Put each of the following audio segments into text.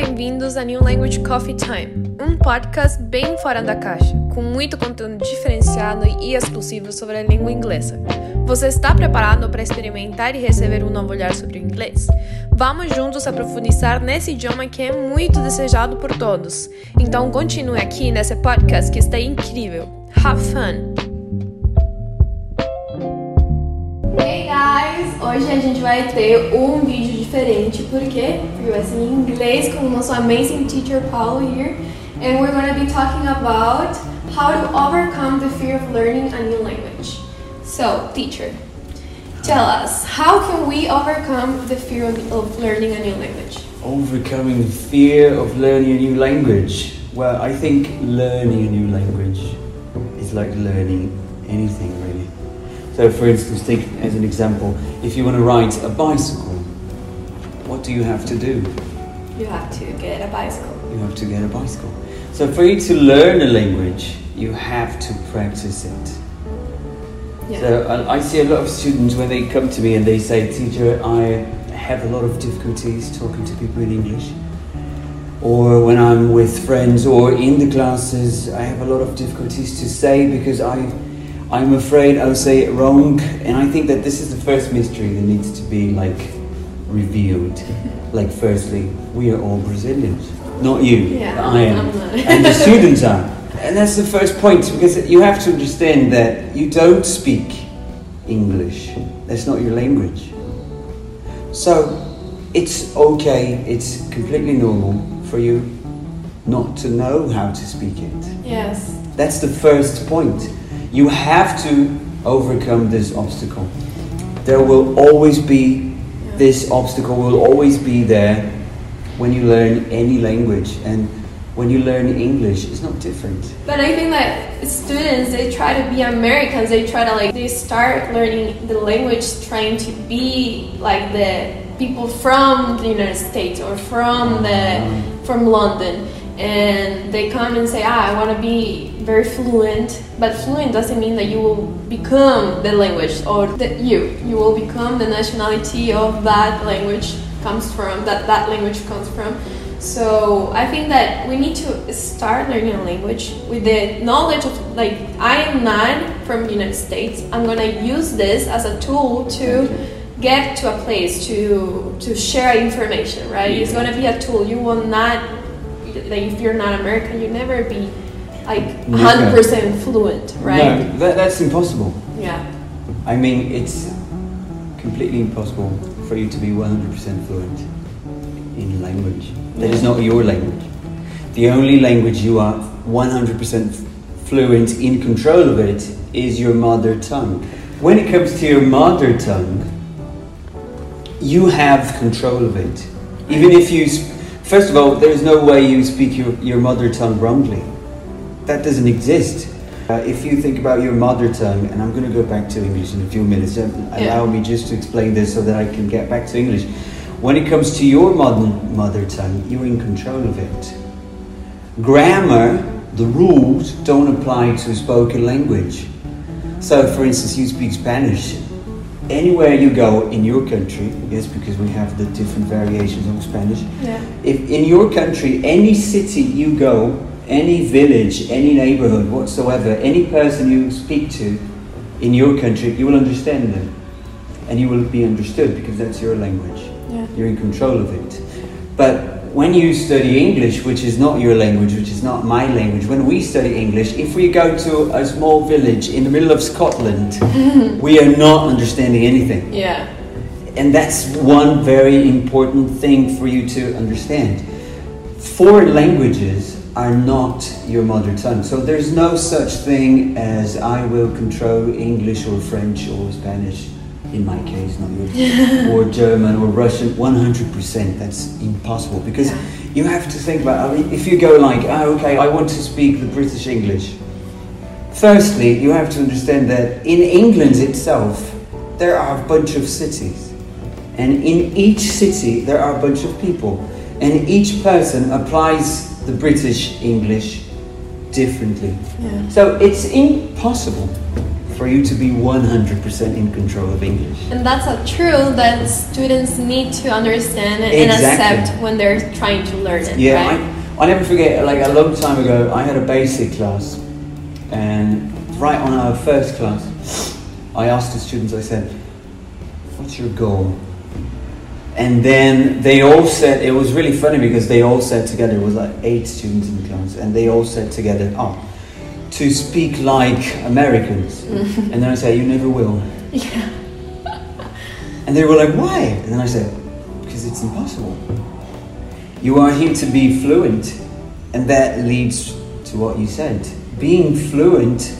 bem-vindos a New Language Coffee Time, um podcast bem fora da caixa, com muito conteúdo diferenciado e exclusivo sobre a língua inglesa. Você está preparado para experimentar e receber um novo olhar sobre o inglês? Vamos juntos aprofundar nesse idioma que é muito desejado por todos. Então continue aqui nesse podcast que está incrível. Have fun! Hoje a gente vai ter um vídeo diferente, por? Porque em inglês com o nosso amazing teacher Paulo here. And we're going to be talking about how to overcome the fear of learning a new language. So, teacher, tell us, how can we overcome the fear of, learning a new language? Overcoming the fear of learning a new language. Well, I think learning a new language is like learning anything. So, for instance, take as an example, if you want to ride a bicycle, what do you have to do? You have to get a bicycle. You have to get a bicycle. So, for you to learn a language, you have to practice it. Yeah. So I, I see a lot of students when they come to me and they say, "Teacher, I have a lot of difficulties talking to people in English." Or when I'm with friends or in the classes, I have a lot of difficulties to say because I, I'm afraid I'll say it wrong. And I think that this is the first mystery that needs to be like revealed. Like, firstly, we are all Brazilians, not you. Yeah, I am, and the students are. And that's the first point because you have to understand that you don't speak English. That's not your language. So it's okay, it's completely normal for you not to know how to speak it. Yes. That's the first point. You have to overcome this obstacle. There will always be this obstacle will always be there when you learn any language and when you learn English it's not different. But I think that students they try to be Americans. They try to like they start learning the language trying to be like the people from the United States or from the from London, and they come and say, "Ah, I want to be very fluent." But fluent doesn't mean that you will become the language or that you you will become the nationality of that language comes from that that language comes from. So I think that we need to start learning a language with the knowledge of like I am not from the United States. I'm gonna use this as a tool to get to a place to to share information. Right? It's gonna be a tool. You will not like if you're not American, you never be like hundred percent fluent. Right? No, that, that's impossible. Yeah. I mean, it's completely impossible for you to be 100% fluent in language. That is not your language. The only language you are 100% fluent in control of it is your mother tongue. When it comes to your mother tongue, you have control of it. Even if you, first of all, there's no way you speak your, your mother tongue wrongly. That doesn't exist. Uh, if you think about your mother tongue, and I'm going to go back to English in a few minutes, uh, allow me just to explain this so that I can get back to English. When it comes to your mother, mother tongue, you're in control of it. Grammar, the rules don't apply to spoken language. So, for instance, you speak Spanish. Anywhere you go in your country, yes, because we have the different variations of Spanish. Yeah. If in your country, any city you go, any village, any neighborhood whatsoever, any person you speak to in your country, you will understand them. And you will be understood because that's your language. Yeah. You're in control of it. But when you study English, which is not your language, which is not my language, when we study English, if we go to a small village in the middle of Scotland, we are not understanding anything. Yeah. And that's one very important thing for you to understand. Foreign languages are not your mother tongue. So there's no such thing as I will control English or French or Spanish, in my case, not yours, or German or Russian, 100%. That's impossible because you have to think about, I mean, if you go like, oh, okay, I want to speak the British English. Firstly, you have to understand that in England itself, there are a bunch of cities. And in each city, there are a bunch of people. And each person applies the British English differently. Yeah. So it's impossible for you to be 100% in control of English. And that's a truth that students need to understand and Exactly. accept when they're trying to learn it. Yeah, right? I, I never forget, like a long time ago, I had a basic class, and right on our first class, I asked the students, I said, What's your goal? And then they all said, it was really funny because they all said together, it was like eight students in the class, and they all said together, Oh, to speak like Americans. Mm-hmm. and then I said, You never will. yeah. And they were like, why? And then I said, because it's impossible. You are here to be fluent, and that leads to what you said. Being fluent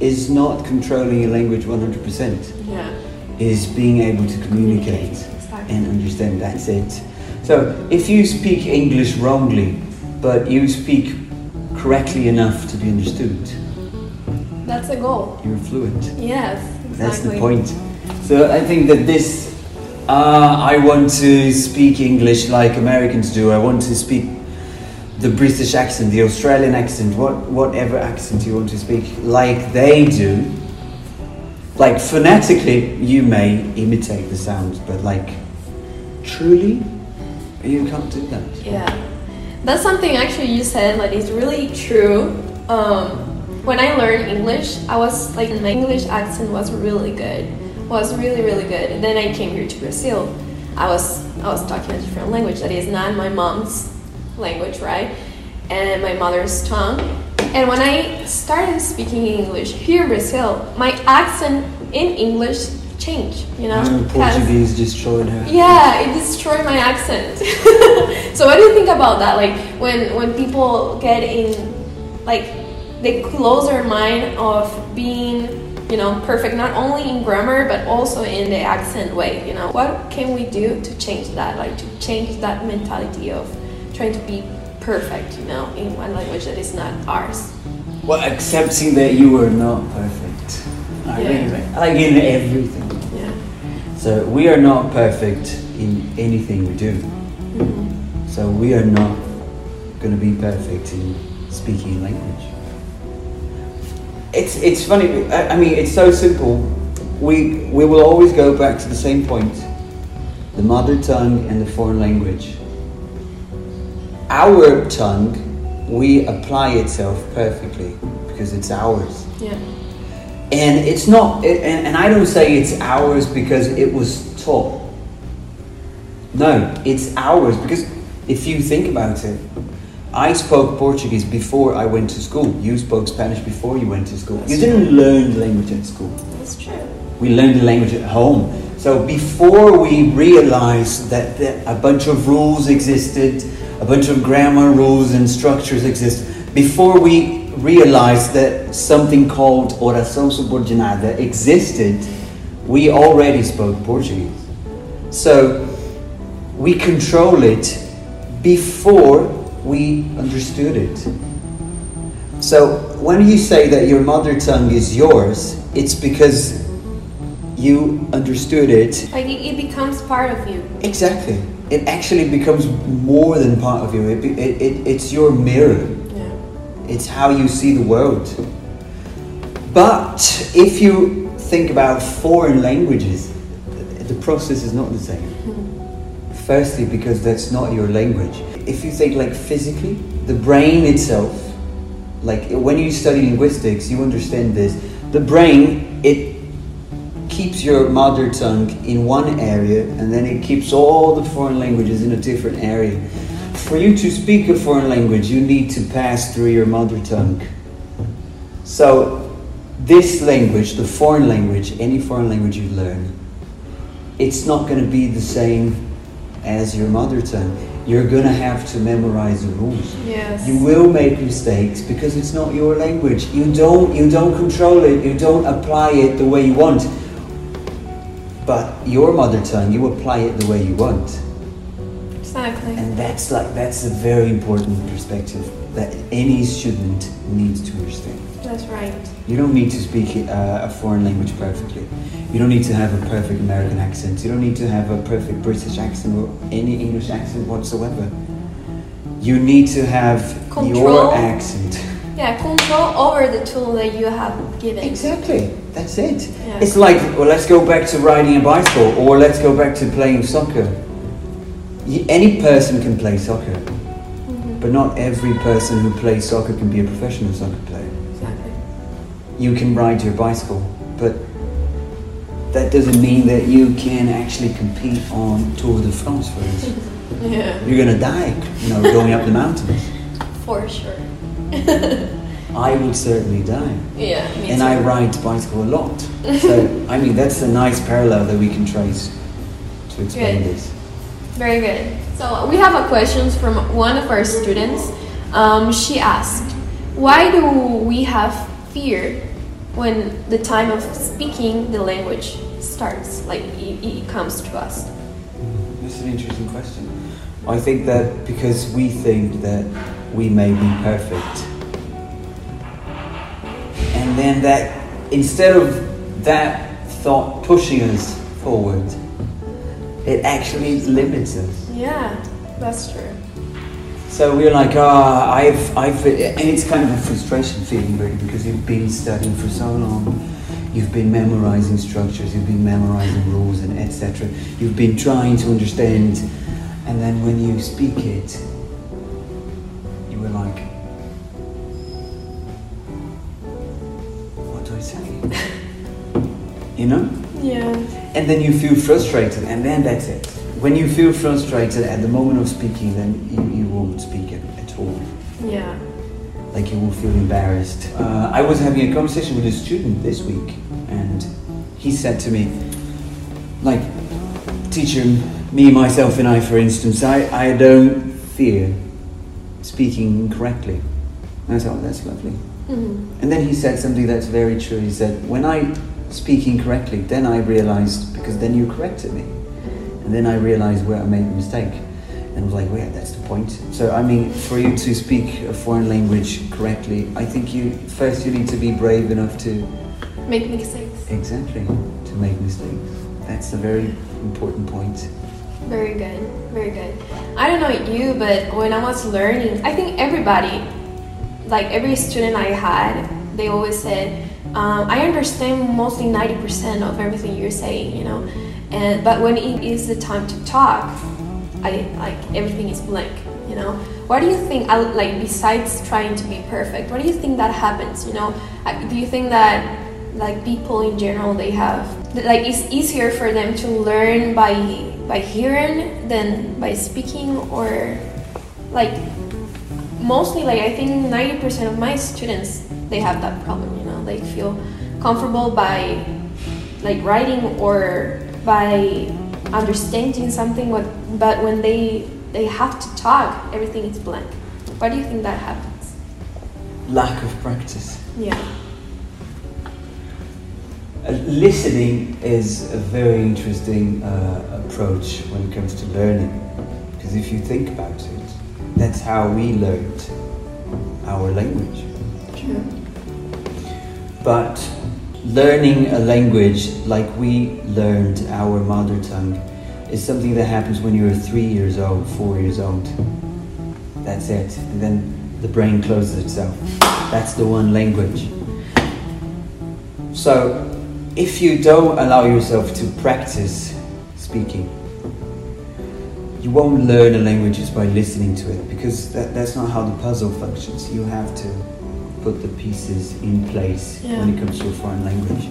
is not controlling your language 100%, Yeah. is being able to communicate Exactly. and understand. That's it. So if you speak English wrongly, but you speak correctly enough to be understood, That's a goal. you're fluent. Yes. exactly. That's the point. So I think that this, uh, I want to speak English like Americans do. I want to speak the British accent, the Australian accent, what, whatever accent you want to speak, like they do. Like phonetically, you may imitate the sounds, but like truly, you can't do that. Yeah, that's something actually you said like it's really true. Um, when I learned English, I was like my English accent was really good, was really really good. And then I came here to Brazil. I was I was talking a different language that is not my mom's language, right? And my mother's tongue. And when I started speaking English here in Brazil, my accent in English changed. You know, 'Cause- Portuguese destroyed her. yeah, it destroyed my accent. so what do you think about that? Like when when people get in, like they close their mind of being, you know, perfect not only in grammar but also in the accent way. You know, what can we do to change that? Like to change that mentality of trying to be perfect, you know, in one language that is not ours. Well, accepting that you are not perfect. I Yeah. really, like in everything. Yeah. So we are not perfect in anything we do. Mm-hmm. So we are not going to be perfect in speaking language. It's it's funny. I, I mean, it's so simple. We we will always go back to the same point: the mother tongue and the foreign language. Our tongue, we apply itself perfectly because it's ours. Yeah. And it's not, and, and I don't say it's ours because it was taught. No, it's ours because if you think about it, I spoke Portuguese before I went to school. You spoke Spanish before you went to school. You didn't learn the language at school. That's true. We learned the language at home. So before we realized that, that a bunch of rules existed, a bunch of grammar rules and structures exist, before we realized that something called oração subordinada existed, we already spoke Portuguese. So we control it before we understood it. So when you say that your mother tongue is yours, it's because you understood it. Like it, becomes part of you. Exactly. It actually becomes more than part of you. It, it, it, it's your mirror. It's how you see the world. But if you think about foreign languages, the process is not the same. Firstly, because that's not your language. If you think like physically, the brain itself, like when you study linguistics, you understand this. The brain, it keeps your mother tongue in one area and then it keeps all the foreign languages in a different area. For you to speak a foreign language, you need to pass through your mother tongue. So, this language, the foreign language, any foreign language you learn, it's not going to be the same as your mother tongue. You're going to have to memorize the rules. Yes. You will make mistakes because it's not your language. You don't you don't control it. You don't apply it the way you want. But your mother tongue, you apply it the way you want. Exactly. That's like that's a very important perspective that any student needs to understand. That's right. You don't need to speak uh, a foreign language perfectly. You don't need to have a perfect American accent. You don't need to have a perfect British accent or any English accent whatsoever. You need to have Control. your accent. Yeah, control over the tool that you have given. Exactly. That's it. Yeah. It's like, well, let's go back to riding a bicycle, or let's go back to playing soccer. Any person can play soccer, Mhm. but not every person who plays soccer can be a professional soccer player. Exactly. You can ride your bicycle, but that doesn't mean that you can actually compete on Tour de France, for instance. Yeah. You're gonna die, you know, going up the mountains. For sure. I would certainly die. Yeah. And too. I ride bicycle a lot. So, I mean, that's a nice parallel that we can trace to explain Good. this. Very good. So we have a question from one of our students. Um, she asked, "Why do we have fear when the time of speaking the language starts? Like it, it comes to us." That's an interesting question. I think that because we think that we may be perfect. And then that, instead of that thought pushing us forward, it actually limits us. Yeah, that's true. So we're like, ah, I've, I've, and it's kind of a frustration feeling, really, because you've been studying for so long. You've been memorizing structures, you've been memorizing rules, and etc. You've been trying to understand, and then when you speak it, you were like, what do I say? you know? Yeah. And then you feel frustrated, and then that's it. When you feel frustrated at the moment of speaking, then you, you won't speak at, at all. Yeah. Like you will feel embarrassed. Uh, I was having a conversation with a student this week, and he said to me, like, teacher, me, myself, and I, for instance, I, I don't fear speaking correctly. And I thought, oh, that's lovely. Mhm. And then he said something that's very true. He said, when I speak correctly. then I realized, because then you corrected me. And then I realized where I made the mistake. And I was like, wait, that's the point. So, I mean, for you to speak a foreign language correctly, I think you, first you need to be brave enough to, Make mistakes. exactly, to make mistakes. That's a very important point. Very good, very good. I don't know you, but when I was learning, I think everybody, like every student I had, they always said, um, "I understand mostly ninety percent of everything you're saying," you know. And but when it is the time to talk, I like everything is blank, you know. What do you think? I, like besides trying to be perfect, what do you think that happens? You know, do you think that like people in general they have like it's easier for them to learn by by hearing than by speaking or like mostly like i think 90% of my students they have that problem you know they feel comfortable by like writing or by understanding something what but when they they have to talk everything is blank why do you think that happens Lack of practice. yeah Uh, listening is a very interesting uh, approach when it comes to learning. Because if you think about it, that's how we learned our language. true But learning a language like we learned our mother tongue is something that happens when you're three years old, four years old. That's it. And then the brain closes itself. That's the one language. So, if you don't allow yourself to practice speaking, you won't learn a language just by listening to it because that, that's not how the puzzle functions. You have to put the pieces in place when it comes to a foreign language.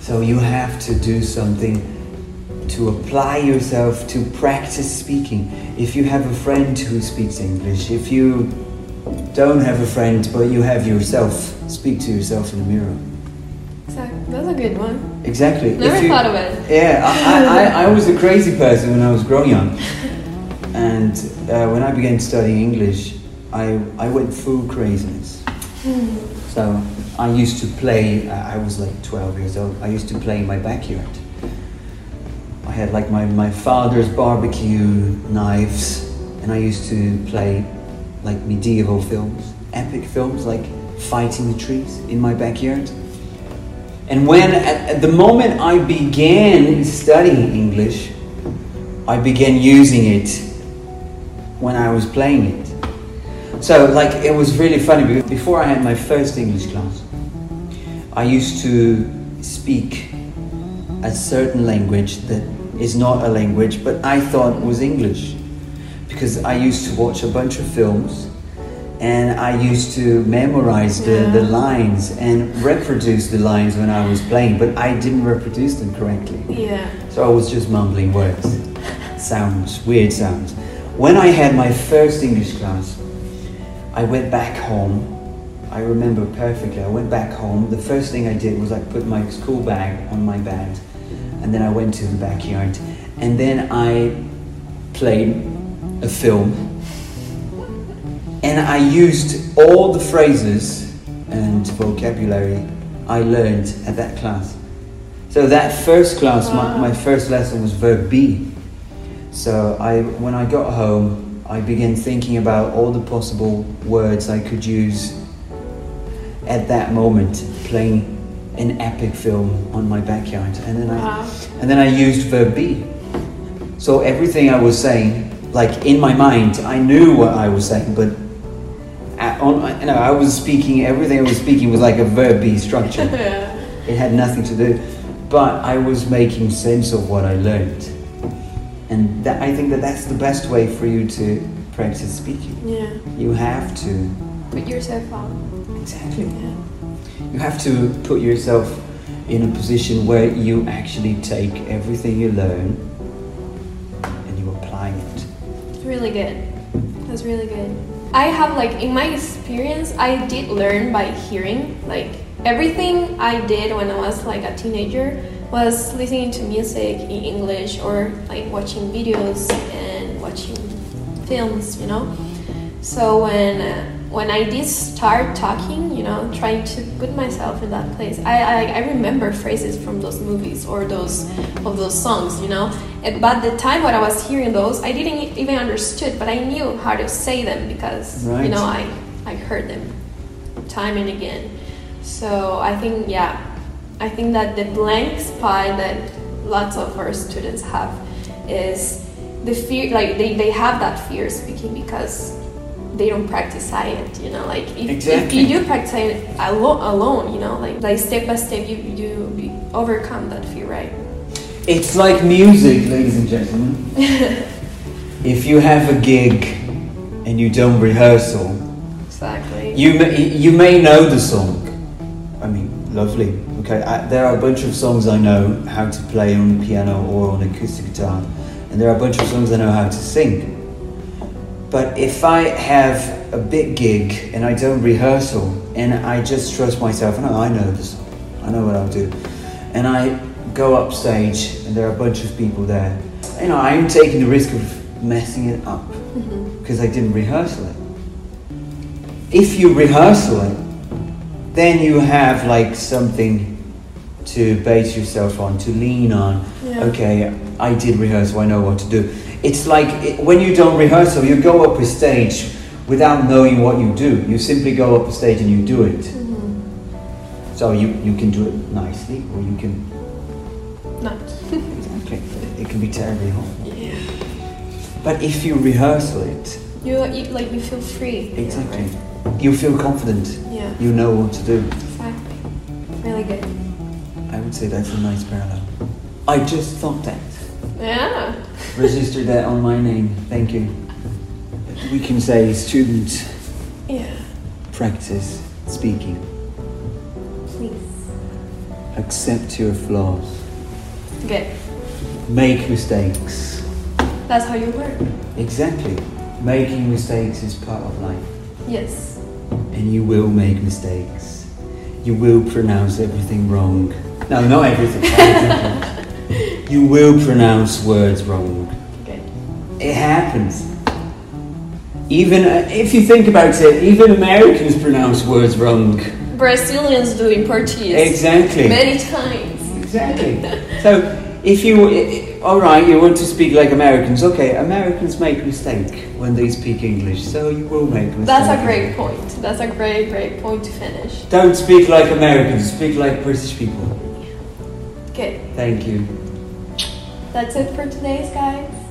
So you have to do something to apply yourself to practice speaking. If you have a friend who speaks English, if you don't have a friend but you have yourself, speak to yourself in the mirror. exactly that's a good one Exactly. Never you- thought of it yeah, I, I, I, I was a crazy person when I was growing up. And uh, when I began studying English, I, I went full craziness. So I used to play, uh, I was like 12 years old, I used to play in my backyard. I had like my, my father's barbecue knives, and I used to play like medieval films, epic films like fighting the trees in my backyard. And when, at, at the moment I began studying English, I began using it when I was playing it. So, like, it was really funny because before I had my first English class, I used to speak a certain language that is not a language, but I thought was English. Because I used to watch a bunch of films and I used to memorize the, Yeah. the lines and reproduce the lines when I was playing, but I didn't reproduce them correctly. Yeah. So I was just mumbling words, sounds, weird sounds. When I had my first English class, I went back home. I remember perfectly. I went back home. The first thing I did was I put my school bag on my bed, and then I went to the backyard, and then I played a film, and I used all the phrases and vocabulary I learned at that class. So that first class, my, my first lesson was verb B. So I, when I got home, I began thinking about all the possible words I could use at that moment, playing an epic film on my backyard, and then I, and then I used verb B. So everything I was saying, like in my mind, I knew what I was saying, but at, on, you know, I was speaking. Everything I was speaking was like a verb B structure. yeah. It had nothing to do, but I was making sense of what I learned, and that, I think that that's the best way for you to practice speaking. Yeah. You have to Put yourself out. exactly. Yeah. You have to put yourself in a position where you actually take everything you learn and you apply it. It's really good. That's really good. I have like in my experience, I did learn by hearing. Like everything I did when I was like a teenager was listening to music in English or like watching videos and watching films, you know. So when uh, when I did start talking, you know, trying to put myself in that place, I, I I remember phrases from those movies or those of those songs, you know. And, but the time when I was hearing those, I didn't even understood, but I knew how to say them because you know I I heard them time and again. So I think yeah, I think that the blank spot that lots of our students have is the fear like they, they have that fear speaking because they don't practice it you know like if, Exactly. if you do practice it alone, alone you know like like step by step you you, you overcome that fear right It's like music, ladies and gentlemen. if you have a gig and you don't rehearsal, exactly you may, you may know the song. I mean, lovely. Okay, I, there are a bunch of songs I know how to play on the piano or on acoustic guitar, and there are a bunch of songs I know how to sing. But if I have a big gig and I don't rehearsal and I just trust myself, no, I know this, I know what I'll do, and I go up stage and there are a bunch of people there, you know, I'm taking the risk of messing it up mm-hmm. because I didn't rehearsal it. If you rehearsal it, then you have like something to base yourself on, to lean on. Yeah. Okay, I did rehearsal, I know what to do. It's like it, when you don't rehearsal, you go up a stage without knowing what you do. You simply go up a stage and you do it. Mm-hmm. So you, you can do it nicely, or you can. not Exactly. It can be terribly hard. yeah But if you rehearsal it, you, you like you feel free exactly, you feel confident. yeah You know what to do. exactly really good would say that's a nice parallel. I just thought that. yeah Register that on my name. Thank you. We can say student yeah practice speaking. please Accept your flaws. good Make mistakes. that's how you learn Exactly. Making mistakes is part of life. yes And you will make mistakes. You will pronounce everything wrong. No, not everything. you will pronounce words wrong. good It happens. Even uh, if you think about it, even Americans pronounce words wrong. Brazilians do in Portuguese Exactly. many times Exactly. So if you, all right, you want to speak like Americans. Okay, Americans make mistake when they speak English, so you will make mistake. That's a great point. That's a great, great point to finish. Don't speak like Americans. Speak like British people. Okay, Thank you. that's it for today's guys.